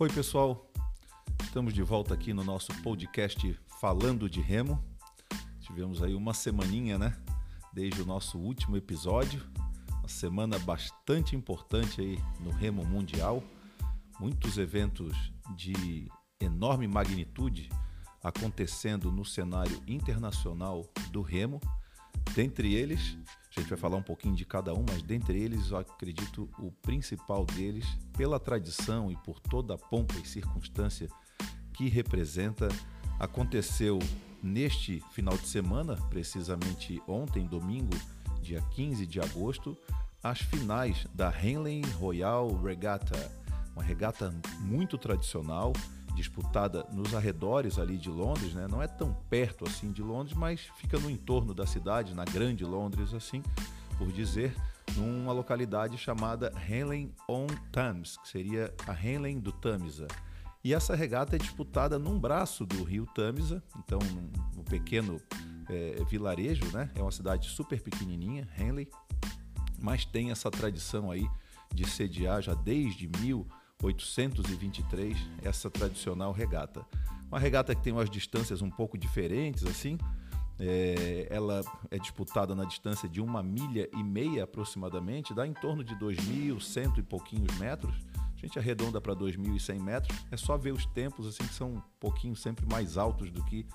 Oi, pessoal. Estamos de volta aqui no nosso podcast Falando de Remo. Tivemos aí uma semaninha, né? Desde o nosso último episódio. Uma semana bastante importante aí no Remo Mundial. Muitos eventos de enorme magnitude acontecendo no cenário internacional do Remo. Dentre eles, a gente vai falar um pouquinho de cada um, mas dentre eles eu acredito o principal deles, pela tradição e por toda a pompa e circunstância que representa, aconteceu neste final de semana, precisamente ontem, domingo, dia 15 de agosto, as finais da Henley Royal Regatta, uma regata muito tradicional disputada nos arredores ali de Londres, né? Não é tão perto assim de Londres, mas fica no entorno da cidade, na grande Londres, assim, por dizer, numa localidade chamada Henley on Thames, que seria a Henley do Tamisa. E essa regata é disputada num braço do rio Tamisa, então num, pequeno é, vilarejo, né? É uma cidade super pequenininha, Henley, mas tem essa tradição aí de sediar já desde mil 823, essa tradicional regata. Uma regata que tem umas distâncias um pouco diferentes, assim. É, ela é disputada na distância de uma milha e meia aproximadamente, dá em torno de 2.100 e pouquinhos metros. A gente arredonda para 2.100 metros. É só ver os tempos assim que são um pouquinho sempre mais altos do que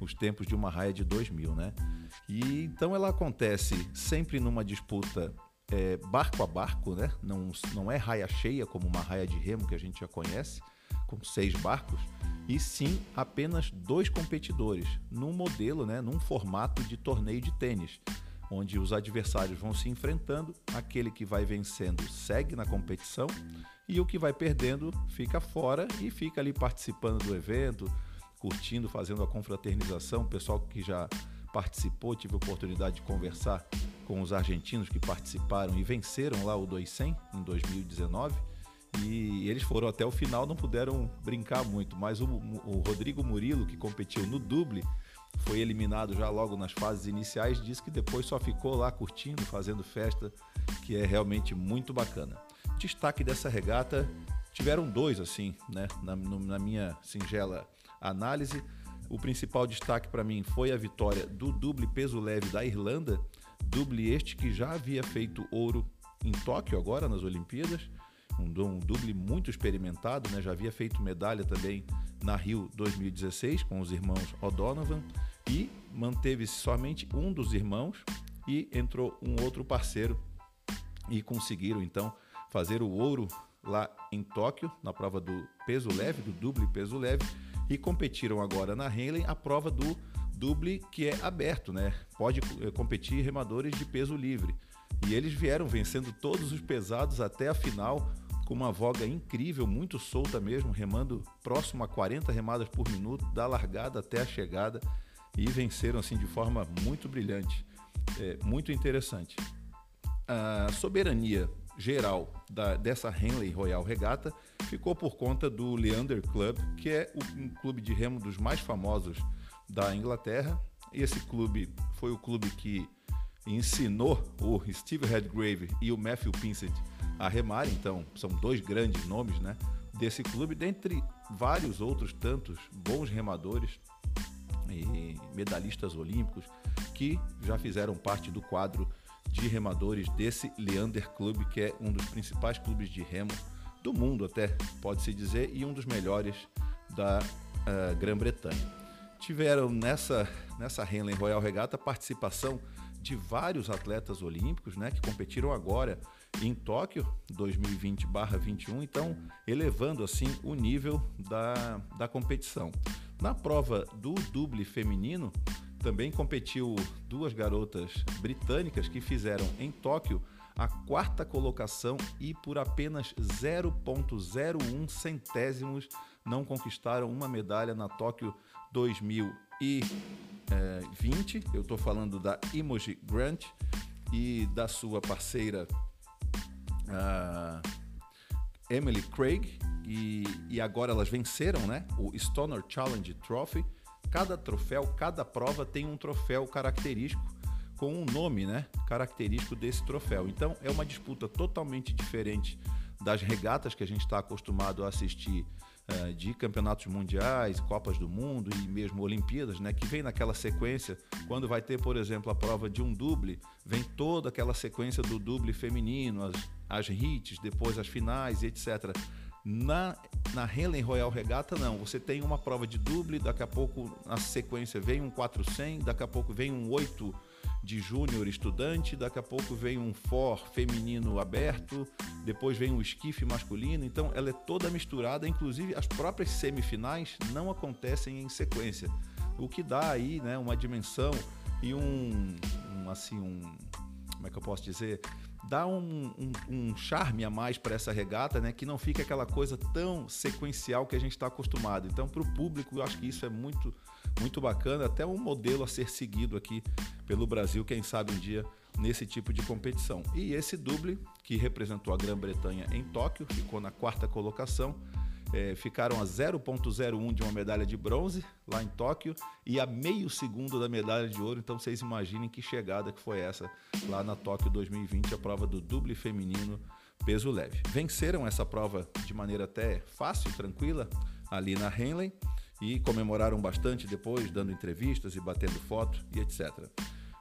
os tempos de uma raia de 2.000, né? E então ela acontece sempre numa disputa é, barco a barco, né? Não, não é raia cheia como uma raia de remo que a gente já conhece, com seis barcos, e sim apenas dois competidores, num modelo, né? num formato de torneio de tênis, onde os adversários vão se enfrentando, aquele que vai vencendo segue na competição e o que vai perdendo fica fora e fica ali participando do evento, curtindo, fazendo a confraternização, o pessoal que já participou, tive a oportunidade de conversar com os argentinos que participaram e venceram lá o 200 em 2019. E eles foram até o final, não puderam brincar muito, mas o, o Rodrigo Murilo, que competiu no duble, foi eliminado já logo nas fases iniciais, disse que depois só ficou lá curtindo, fazendo festa, que é realmente muito bacana. Destaque dessa regata tiveram dois, assim, né, na, na minha singela análise. O principal destaque para mim foi a vitória do duble peso leve da Irlanda, Duble este que já havia feito ouro em Tóquio agora nas Olimpíadas, um, um duble muito experimentado, né? já havia feito medalha também na Rio 2016 com os irmãos O'Donovan. E manteve-se somente um dos irmãos e entrou um outro parceiro e conseguiram então fazer o ouro lá em Tóquio na prova do peso leve, do duble peso leve. E competiram agora na Henley a prova do duble que é aberto, né? Pode eh, competir remadores de peso livre. E eles vieram vencendo todos os pesados até a final com uma voga incrível, muito solta mesmo, remando próximo a 40 remadas por minuto, da largada até a chegada e venceram assim de forma muito brilhante, é, muito interessante. A soberania geral da, dessa Henley Royal Regata ficou por conta do Leander Club, que é um clube de remo dos mais famosos da Inglaterra. Esse clube foi o clube que ensinou o Steve Redgrave e o Matthew Pinsett a remar, então são dois grandes nomes né, desse clube, dentre vários outros tantos bons remadores e medalhistas olímpicos que já fizeram parte do quadro de remadores desse Leander Club, que é um dos principais clubes de remo do mundo, até pode-se dizer, e um dos melhores da uh, Grã-Bretanha tiveram nessa, nessa Henley Royal Regata participação de vários atletas olímpicos né, que competiram agora em Tóquio 2020-21, então elevando assim o nível da, da competição. Na prova do duble feminino, também competiu duas garotas britânicas que fizeram em Tóquio a quarta colocação e por apenas 0,01 centésimos não conquistaram uma medalha na Tóquio 2020. Eu estou falando da Emoji Grant e da sua parceira uh, Emily Craig. E, e agora elas venceram né, o Stoner Challenge Trophy. Cada troféu, cada prova tem um troféu característico com um nome né, característico desse troféu. Então é uma disputa totalmente diferente das regatas que a gente está acostumado a assistir uh, de campeonatos mundiais, Copas do Mundo e mesmo Olimpíadas, né, que vem naquela sequência, quando vai ter, por exemplo, a prova de um duble, vem toda aquela sequência do duble feminino, as, as hits, depois as finais etc. Na, na Helen Royal Regata, não. Você tem uma prova de duble, daqui a pouco na sequência vem um 400, daqui a pouco vem um 8 de júnior estudante, daqui a pouco vem um for feminino aberto, depois vem um esquife masculino. Então ela é toda misturada, inclusive as próprias semifinais não acontecem em sequência. O que dá aí né, uma dimensão e um, um assim, um. Como é que eu posso dizer? Dá um, um, um charme a mais para essa regata, né? Que não fica aquela coisa tão sequencial que a gente está acostumado. Então, para o público, eu acho que isso é muito, muito bacana, até um modelo a ser seguido aqui pelo Brasil, quem sabe um dia nesse tipo de competição. E esse duble, que representou a Grã-Bretanha em Tóquio, ficou na quarta colocação é, ficaram a 0,01 de uma medalha de bronze lá em Tóquio e a meio segundo da medalha de ouro. Então vocês imaginem que chegada que foi essa lá na Tóquio 2020, a prova do duble feminino peso leve. Venceram essa prova de maneira até fácil, tranquila, ali na Henley e comemoraram bastante depois, dando entrevistas e batendo foto e etc.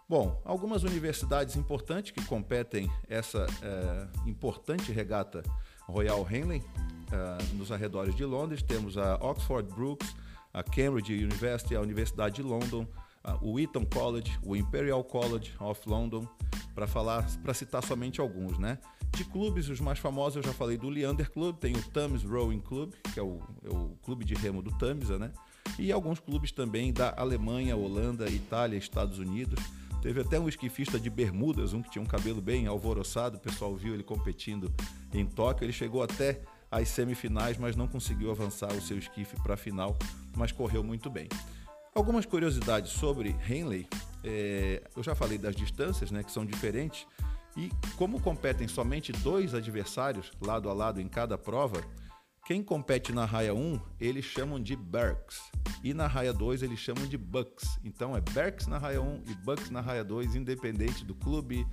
Bom, algumas universidades importantes que competem essa é, importante regata Royal Henley uh, nos arredores de Londres. Temos a Oxford Brookes, a Cambridge University, a Universidade de London, uh, o Eton College, o Imperial College of London, para falar, para citar somente alguns, né? De clubes, os mais famosos eu já falei do Leander Club, tem o Thames Rowing Club, que é o, é o clube de remo do Tamisa, né? E alguns clubes também da Alemanha, Holanda, Itália, Estados Unidos. Teve até um esquifista de Bermudas, um que tinha um cabelo bem alvoroçado, o pessoal viu ele competindo em Tóquio. Ele chegou até as semifinais, mas não conseguiu avançar o seu esquife para a final, mas correu muito bem. Algumas curiosidades sobre Henley, é, eu já falei das distâncias, né, que são diferentes, e como competem somente dois adversários lado a lado em cada prova, quem compete na raia 1, eles chamam de Berks, e na raia 2 eles chamam de Bucks. Então é Berks na raia 1 e Bucks na raia 2, independente do clube,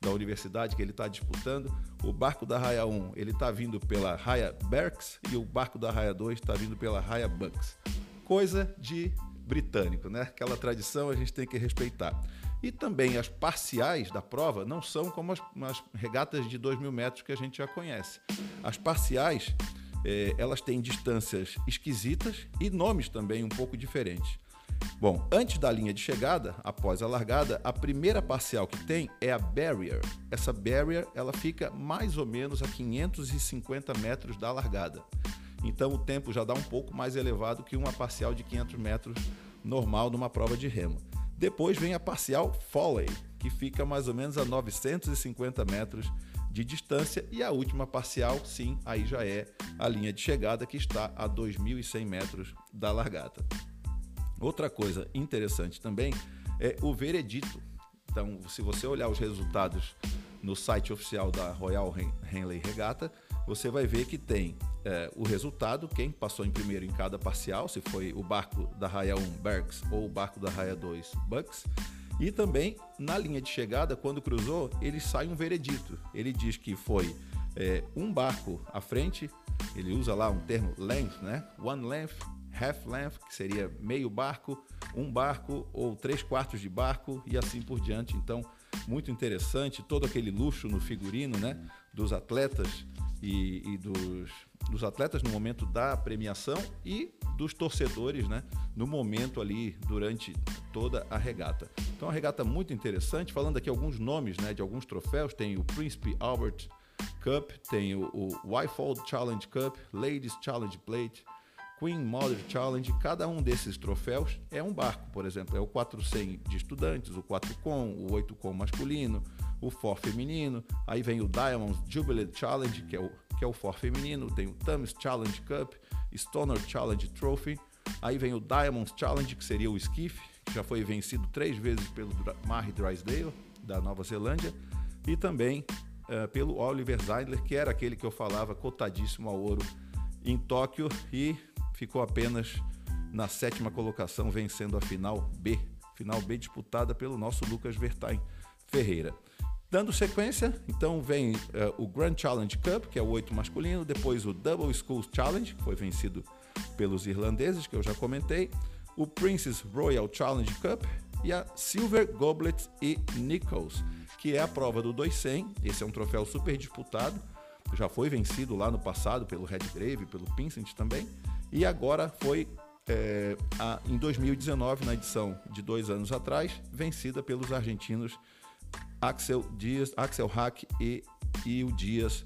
da universidade que ele está disputando. O barco da Raia 1 ele está vindo pela Raia Berks e o barco da Raia 2 está vindo pela Raia Bucks. Coisa de britânico, né? Aquela tradição a gente tem que respeitar. E também as parciais da prova não são como as, as regatas de 2 mil metros que a gente já conhece. As parciais eh, elas têm distâncias esquisitas e nomes também um pouco diferentes. Bom, antes da linha de chegada, após a largada, a primeira parcial que tem é a barrier. Essa barrier ela fica mais ou menos a 550 metros da largada. Então o tempo já dá um pouco mais elevado que uma parcial de 500 metros normal numa prova de remo. Depois vem a parcial foley, que fica mais ou menos a 950 metros de distância e a última parcial, sim, aí já é a linha de chegada que está a 2.100 metros da largada. Outra coisa interessante também é o veredito. Então, se você olhar os resultados no site oficial da Royal Henley Regata, você vai ver que tem é, o resultado, quem passou em primeiro em cada parcial, se foi o barco da raia 1 Berks ou o barco da raia 2 Bucks. E também na linha de chegada, quando cruzou, ele sai um veredito. Ele diz que foi é, um barco à frente, ele usa lá um termo length, né? One length half length, que seria meio barco, um barco ou três quartos de barco e assim por diante. Então, muito interessante, todo aquele luxo no figurino, né, dos atletas e, e dos, dos atletas no momento da premiação e dos torcedores, né, no momento ali durante toda a regata. Então, a regata muito interessante. Falando aqui alguns nomes, né, de alguns troféus, tem o Príncipe Albert Cup, tem o, o Wyfold Challenge Cup, Ladies Challenge Plate, Queen Mother Challenge, cada um desses troféus é um barco, por exemplo, é o 400 de estudantes, o 4 com, o 8 com masculino, o for feminino, aí vem o Diamond Jubilee Challenge, que é o, que é o for feminino, tem o Thames Challenge Cup, Stoner Challenge Trophy, aí vem o Diamonds Challenge, que seria o que já foi vencido três vezes pelo Mary Drysdale, da Nova Zelândia, e também uh, pelo Oliver Zeidler, que era aquele que eu falava cotadíssimo ao ouro em Tóquio e ficou apenas na sétima colocação, vencendo a final B. Final B disputada pelo nosso Lucas Vertain Ferreira. Dando sequência, então vem uh, o Grand Challenge Cup, que é o oito masculino, depois o Double Schools Challenge, que foi vencido pelos irlandeses, que eu já comentei, o Princess Royal Challenge Cup e a Silver Goblet e Nichols, que é a prova do 200. Esse é um troféu super disputado, já foi vencido lá no passado pelo Redgrave, pelo Pinsent também, e agora foi é, a, em 2019, na edição de dois anos atrás, vencida pelos argentinos Axel Dias, Axel Hack e, e o Dias.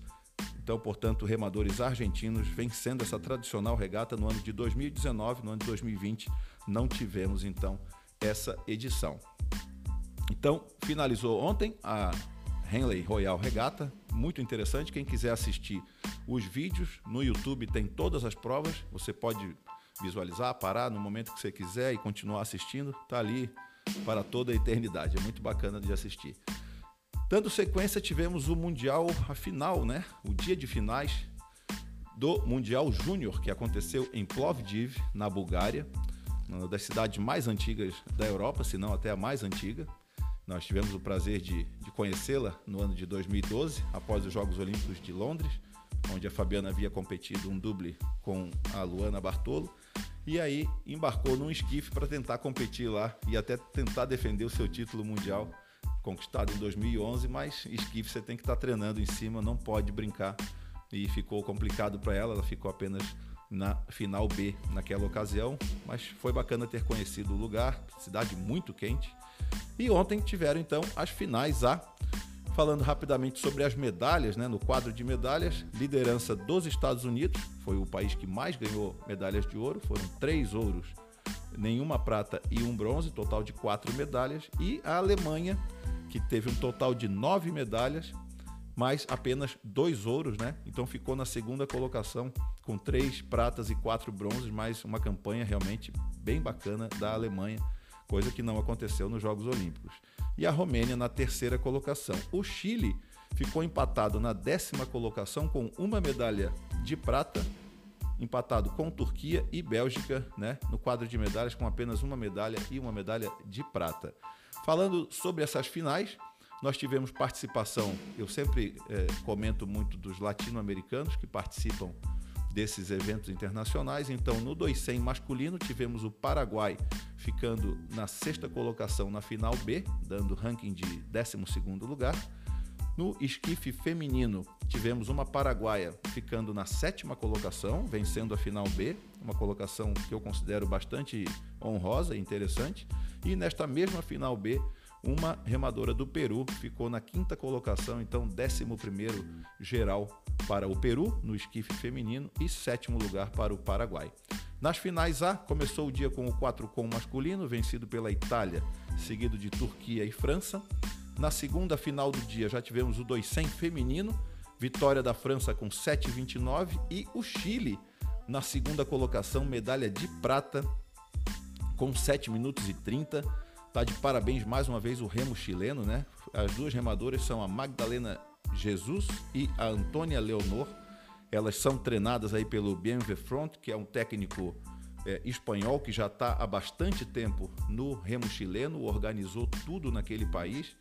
Então, portanto, remadores argentinos vencendo essa tradicional regata no ano de 2019, no ano de 2020 não tivemos então essa edição. Então, finalizou ontem a Henley Royal Regata, muito interessante. Quem quiser assistir os vídeos no YouTube tem todas as provas, você pode visualizar, parar no momento que você quiser e continuar assistindo, tá ali para toda a eternidade. É muito bacana de assistir. Dando sequência, tivemos o Mundial, a final, né? O dia de finais do Mundial Júnior, que aconteceu em Plovdiv, na Bulgária, uma das cidades mais antigas da Europa, se não até a mais antiga. Nós tivemos o prazer de, de conhecê-la no ano de 2012, após os Jogos Olímpicos de Londres, onde a Fabiana havia competido um duble com a Luana Bartolo. E aí embarcou num esquife para tentar competir lá e até tentar defender o seu título mundial conquistado em 2011, mas esquife você tem que estar tá treinando em cima, não pode brincar. E ficou complicado para ela, ela ficou apenas na final B naquela ocasião, mas foi bacana ter conhecido o lugar, cidade muito quente. E ontem tiveram então as finais A. Falando rapidamente sobre as medalhas, né? no quadro de medalhas, liderança dos Estados Unidos, foi o país que mais ganhou medalhas de ouro, foram três ouros, nenhuma prata e um bronze, total de quatro medalhas, e a Alemanha que teve um total de nove medalhas, mas apenas dois ouros, né? Então ficou na segunda colocação com três pratas e quatro bronzes, mais uma campanha realmente bem bacana da Alemanha, coisa que não aconteceu nos Jogos Olímpicos. E a Romênia na terceira colocação. O Chile ficou empatado na décima colocação com uma medalha de prata, empatado com Turquia e Bélgica, né? No quadro de medalhas com apenas uma medalha e uma medalha de prata. Falando sobre essas finais, nós tivemos participação, eu sempre é, comento muito dos latino-americanos que participam desses eventos internacionais. Então, no 200 masculino, tivemos o Paraguai ficando na sexta colocação na final B, dando ranking de 12 lugar. No esquife feminino, tivemos uma paraguaia ficando na sétima colocação, vencendo a final B, uma colocação que eu considero bastante honrosa e interessante. E nesta mesma final B, uma remadora do Peru ficou na quinta colocação, então 11 geral para o Peru no esquife feminino e sétimo lugar para o Paraguai. Nas finais A, começou o dia com o 4 com masculino, vencido pela Itália, seguido de Turquia e França. Na segunda final do dia já tivemos o 200 feminino, vitória da França com 7,29 e o Chile na segunda colocação, medalha de prata com 7 minutos e 30. Tá de parabéns mais uma vez o remo chileno, né? As duas remadoras são a Magdalena Jesus e a Antônia Leonor. Elas são treinadas aí pelo BMV Front, que é um técnico é, espanhol que já está há bastante tempo no remo chileno, organizou tudo naquele país.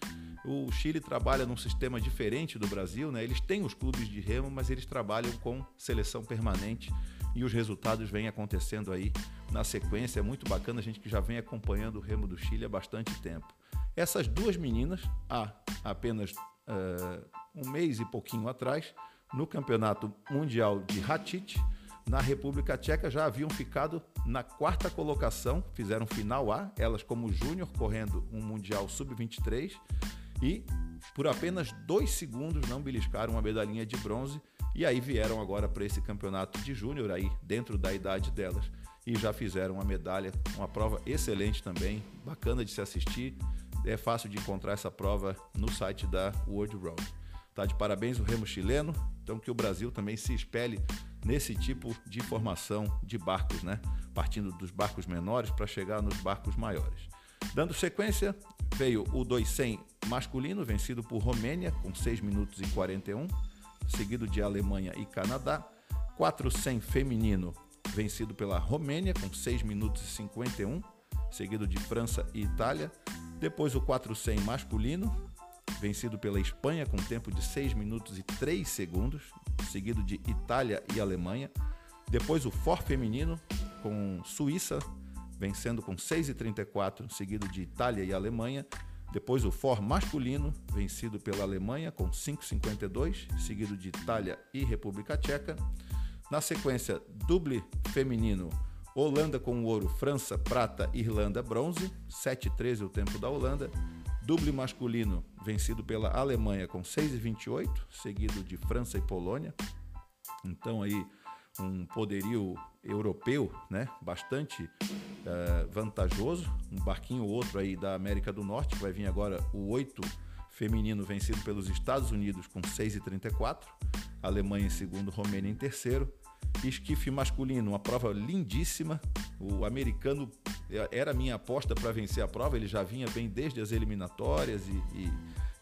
O Chile trabalha num sistema diferente do Brasil, né? Eles têm os clubes de remo, mas eles trabalham com seleção permanente e os resultados vêm acontecendo aí na sequência. É muito bacana a gente que já vem acompanhando o remo do Chile há bastante tempo. Essas duas meninas, há apenas uh, um mês e pouquinho atrás, no Campeonato Mundial de Ratit, na República Tcheca, já haviam ficado na quarta colocação, fizeram final A, elas como júnior, correndo um Mundial Sub-23, e por apenas dois segundos não beliscaram uma medalhinha de bronze e aí vieram agora para esse campeonato de júnior aí, dentro da idade delas, e já fizeram uma medalha, uma prova excelente também, bacana de se assistir. É fácil de encontrar essa prova no site da World Road. Tá de parabéns o remo chileno, então que o Brasil também se espelhe nesse tipo de formação de barcos, né? Partindo dos barcos menores para chegar nos barcos maiores. Dando sequência, veio o 200 masculino, vencido por Romênia, com 6 minutos e 41 seguido de Alemanha e Canadá. 400 feminino, vencido pela Romênia, com 6 minutos e 51, seguido de França e Itália. Depois o 400 masculino, vencido pela Espanha, com tempo de 6 minutos e 3 segundos, seguido de Itália e Alemanha. Depois o For feminino com Suíça vencendo com 6,34, seguido de Itália e Alemanha. Depois o For masculino, vencido pela Alemanha com 5,52, seguido de Itália e República Tcheca. Na sequência, double feminino, Holanda com ouro, França, prata, Irlanda, bronze, 7,13 o tempo da Holanda. Double masculino, vencido pela Alemanha com 6,28, seguido de França e Polônia. Então aí um poderio europeu, né, bastante uh, vantajoso. Um barquinho ou outro aí da América do Norte, que vai vir agora o 8 feminino vencido pelos Estados Unidos com 6,34, Alemanha em segundo, Romênia em terceiro. Esquife masculino, uma prova lindíssima. O americano eh, era minha aposta para vencer a prova, ele já vinha bem desde as eliminatórias e, e,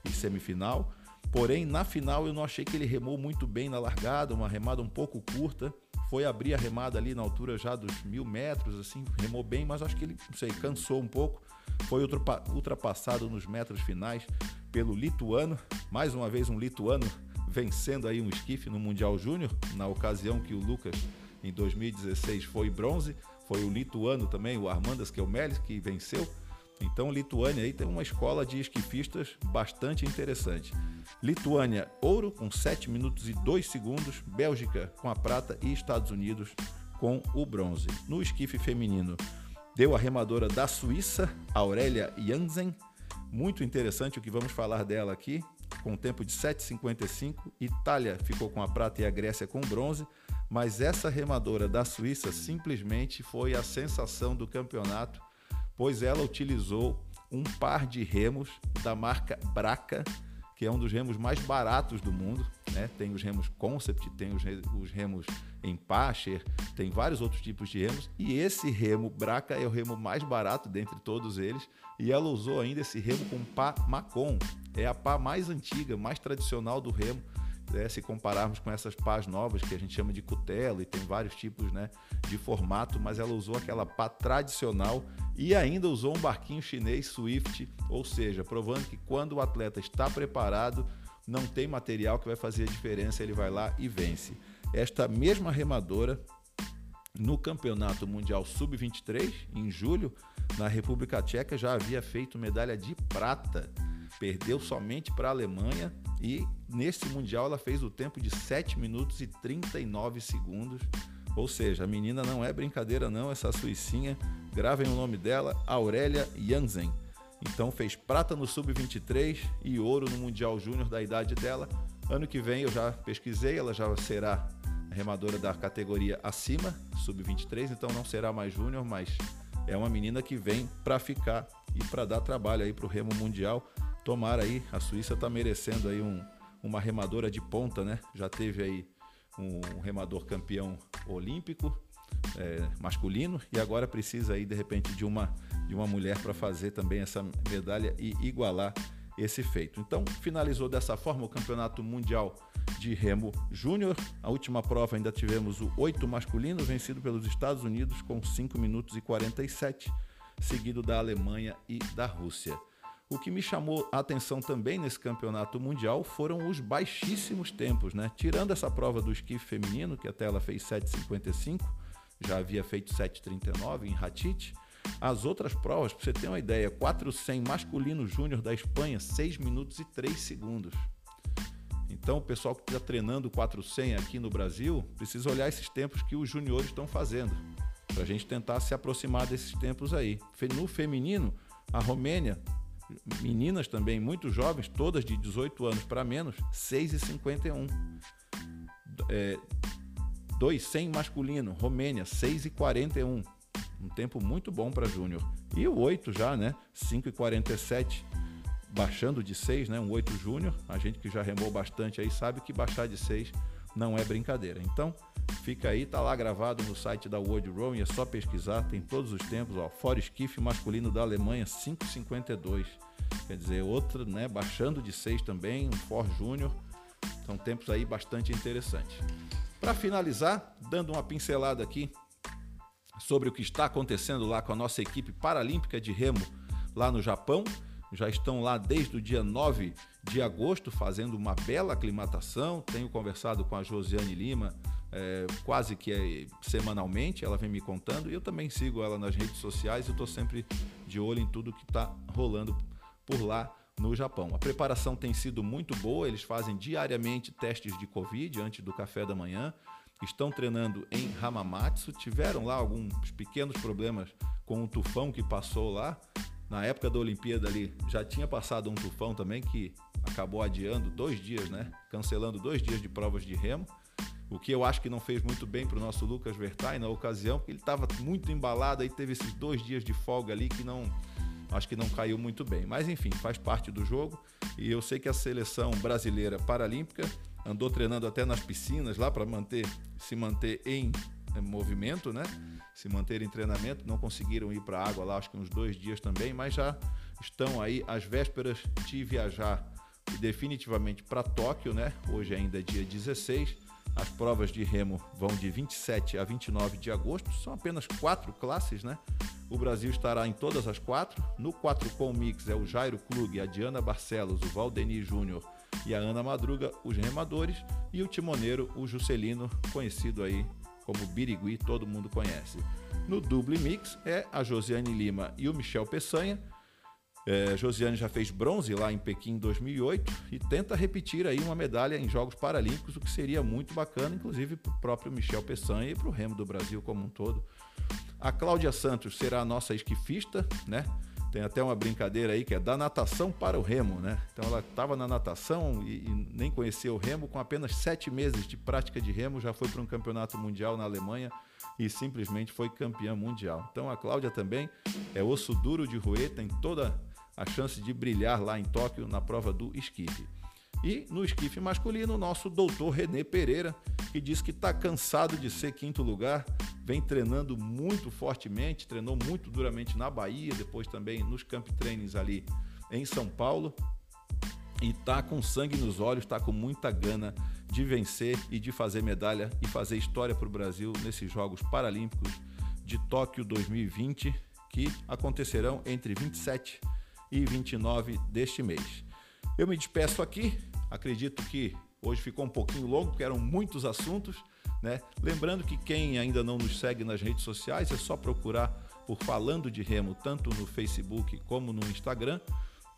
e semifinal. Porém, na final eu não achei que ele remou muito bem na largada, uma remada um pouco curta foi abrir a remada ali na altura já dos mil metros, assim, remou bem, mas acho que ele, não sei, cansou um pouco. Foi ultrapassado nos metros finais pelo lituano, mais uma vez um lituano vencendo aí um esquife no Mundial Júnior, na ocasião que o Lucas, em 2016, foi bronze. Foi o lituano também, o Armandas Kelmelis, que venceu. Então, Lituânia aí tem uma escola de esquifistas bastante interessante. Lituânia, ouro com 7 minutos e 2 segundos. Bélgica com a prata e Estados Unidos com o bronze. No esquife feminino, deu a remadora da Suíça, Aurélia Jansen. Muito interessante o que vamos falar dela aqui, com um tempo de 7,55. Itália ficou com a prata e a Grécia com o bronze. Mas essa remadora da Suíça simplesmente foi a sensação do campeonato pois ela utilizou um par de remos da marca Braca, que é um dos remos mais baratos do mundo. Né? Tem os remos Concept, tem os, os remos Empacher, tem vários outros tipos de remos. E esse remo Braca é o remo mais barato dentre todos eles. E ela usou ainda esse remo com pá Macon. É a pá mais antiga, mais tradicional do remo né, se compararmos com essas pás novas que a gente chama de cutelo e tem vários tipos né, de formato, mas ela usou aquela pá tradicional e ainda usou um barquinho chinês Swift, ou seja, provando que quando o atleta está preparado, não tem material que vai fazer a diferença, ele vai lá e vence. Esta mesma remadora no Campeonato Mundial Sub-23, em julho, na República Tcheca, já havia feito medalha de prata. Perdeu somente para a Alemanha e nesse Mundial ela fez o tempo de 7 minutos e 39 segundos. Ou seja, a menina não é brincadeira não, essa suicinha. Gravem o nome dela, Aurélia Jansen. Então fez prata no Sub-23 e ouro no Mundial Júnior da idade dela. Ano que vem eu já pesquisei, ela já será remadora da categoria acima, Sub-23, então não será mais júnior, mas é uma menina que vem para ficar e para dar trabalho aí para o remo mundial. Tomara aí, a Suíça está merecendo aí um, uma remadora de ponta, né? Já teve aí um remador campeão olímpico é, masculino e agora precisa aí de repente de uma de uma mulher para fazer também essa medalha e igualar esse feito. Então finalizou dessa forma o Campeonato Mundial de Remo Júnior. A última prova ainda tivemos o 8 masculino vencido pelos Estados Unidos com 5 minutos e 47, seguido da Alemanha e da Rússia. O que me chamou a atenção também nesse campeonato mundial foram os baixíssimos tempos, né? Tirando essa prova do esquife feminino, que até ela fez 7,55, já havia feito 7,39 em Ratit. As outras provas, para você ter uma ideia, 400 masculino júnior da Espanha, 6 minutos e 3 segundos. Então, o pessoal que está treinando 400 aqui no Brasil precisa olhar esses tempos que os juniores estão fazendo, para a gente tentar se aproximar desses tempos aí. No feminino, a Romênia meninas também muito jovens, todas de 18 anos para menos, 6,51. É, 2,100 masculino, Romênia, 6,41. Um tempo muito bom para Júnior. E o 8 já, né? 5,47, baixando de 6, né? Um 8 Júnior. A gente que já remou bastante aí sabe que baixar de 6 não é brincadeira. Então, fica aí, tá lá gravado no site da World Rowing, é só pesquisar, tem todos os tempos, ó, Fora Skiff masculino da Alemanha 5:52. Quer dizer, outra, né, baixando de 6 também, um For Júnior. São tempos aí bastante interessantes. Para finalizar, dando uma pincelada aqui sobre o que está acontecendo lá com a nossa equipe paralímpica de remo lá no Japão já estão lá desde o dia 9 de agosto fazendo uma bela aclimatação. Tenho conversado com a Josiane Lima, é, quase que é semanalmente, ela vem me contando e eu também sigo ela nas redes sociais e estou sempre de olho em tudo que está rolando por lá no Japão. A preparação tem sido muito boa, eles fazem diariamente testes de Covid antes do café da manhã, estão treinando em Hamamatsu, tiveram lá alguns pequenos problemas com o tufão que passou lá. Na época da Olimpíada ali já tinha passado um tufão também que acabou adiando dois dias, né? Cancelando dois dias de provas de remo. O que eu acho que não fez muito bem para o nosso Lucas Vertai na ocasião, porque ele estava muito embalado e teve esses dois dias de folga ali que não acho que não caiu muito bem. Mas enfim, faz parte do jogo e eu sei que a seleção brasileira paralímpica andou treinando até nas piscinas lá para manter se manter em movimento, né? Se manter em treinamento, não conseguiram ir para a água lá, acho que uns dois dias também, mas já estão aí às vésperas de viajar definitivamente para Tóquio, né? Hoje ainda é dia 16 as provas de remo vão de 27 a 29 de agosto, são apenas quatro classes, né? O Brasil estará em todas as quatro. No 4 com mix é o Jairo Klug, a Diana Barcelos, o Valdeni Júnior e a Ana Madruga, os remadores, e o timoneiro, o Juscelino, conhecido aí como Birigui, todo mundo conhece. No double mix é a Josiane Lima e o Michel Peçanha, é, Josiane já fez bronze lá em Pequim 2008 e tenta repetir aí uma medalha em Jogos Paralímpicos, o que seria muito bacana, inclusive para o próprio Michel Peçanha e para o remo do Brasil como um todo. A Cláudia Santos será a nossa esquifista, né? Tem até uma brincadeira aí que é da natação para o remo, né? Então ela estava na natação e, e, nem conhecia o remo, com apenas sete meses de prática de remo, já foi para um campeonato mundial na Alemanha e simplesmente foi campeã mundial. Então a Cláudia também é osso duro de roer, tem toda a chance de brilhar lá em Tóquio na prova do esquife. E no esquife masculino, o nosso doutor René Pereira, que diz que está cansado de ser quinto lugar, vem treinando muito fortemente, treinou muito duramente na Bahia, depois também nos camp trainings ali em São Paulo. E está com sangue nos olhos, está com muita gana de vencer e de fazer medalha e fazer história para o Brasil nesses Jogos Paralímpicos de Tóquio 2020, que acontecerão entre 27 e 29 deste mês. Eu me despeço aqui, acredito que hoje ficou um pouquinho longo, porque eram muitos assuntos, né? Lembrando que quem ainda não nos segue nas redes sociais é só procurar por Falando de Remo, tanto no Facebook como no Instagram.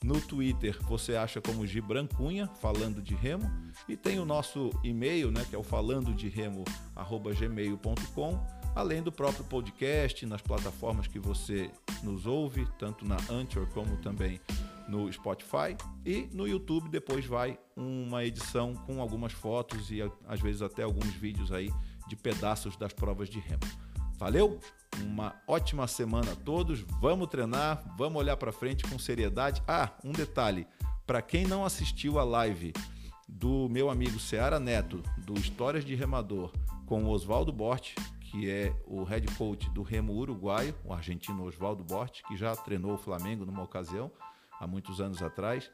No Twitter você acha como Gibran Cunha, falando de remo, e tem o nosso e-mail, né, que é o falando de remo@gmail.com além do próprio podcast nas plataformas que você nos ouve, tanto na Anchor como também no Spotify e no YouTube depois vai uma edição com algumas fotos e às vezes até alguns vídeos aí de pedaços das provas de remo. Valeu? Uma ótima semana a todos. Vamos treinar, vamos olhar para frente com seriedade. Ah, um detalhe, para quem não assistiu a live do meu amigo Ceara Neto, do Histórias de Remador, com o Oswaldo Bort, que é o head coach do Remo Uruguaio, o argentino Oswaldo Bort, que já treinou o Flamengo numa ocasião, há muitos anos atrás.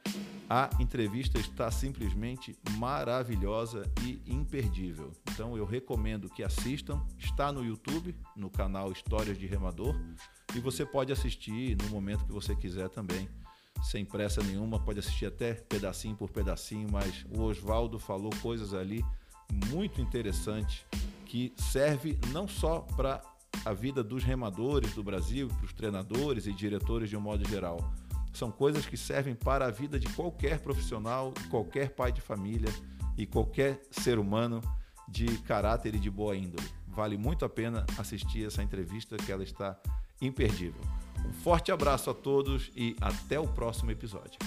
A entrevista está simplesmente maravilhosa e imperdível. Então eu recomendo que assistam. Está no YouTube, no canal Histórias de Remador, e você pode assistir no momento que você quiser também. Sem pressa nenhuma, pode assistir até pedacinho por pedacinho, mas o Oswaldo falou coisas ali muito interessantes que serve não só para a vida dos remadores do Brasil, para os treinadores e diretores de um modo geral. São coisas que servem para a vida de qualquer profissional, qualquer pai de família e qualquer ser humano de caráter e de boa índole. Vale muito a pena assistir essa entrevista que ela está imperdível. Um forte abraço a todos e até o próximo episódio.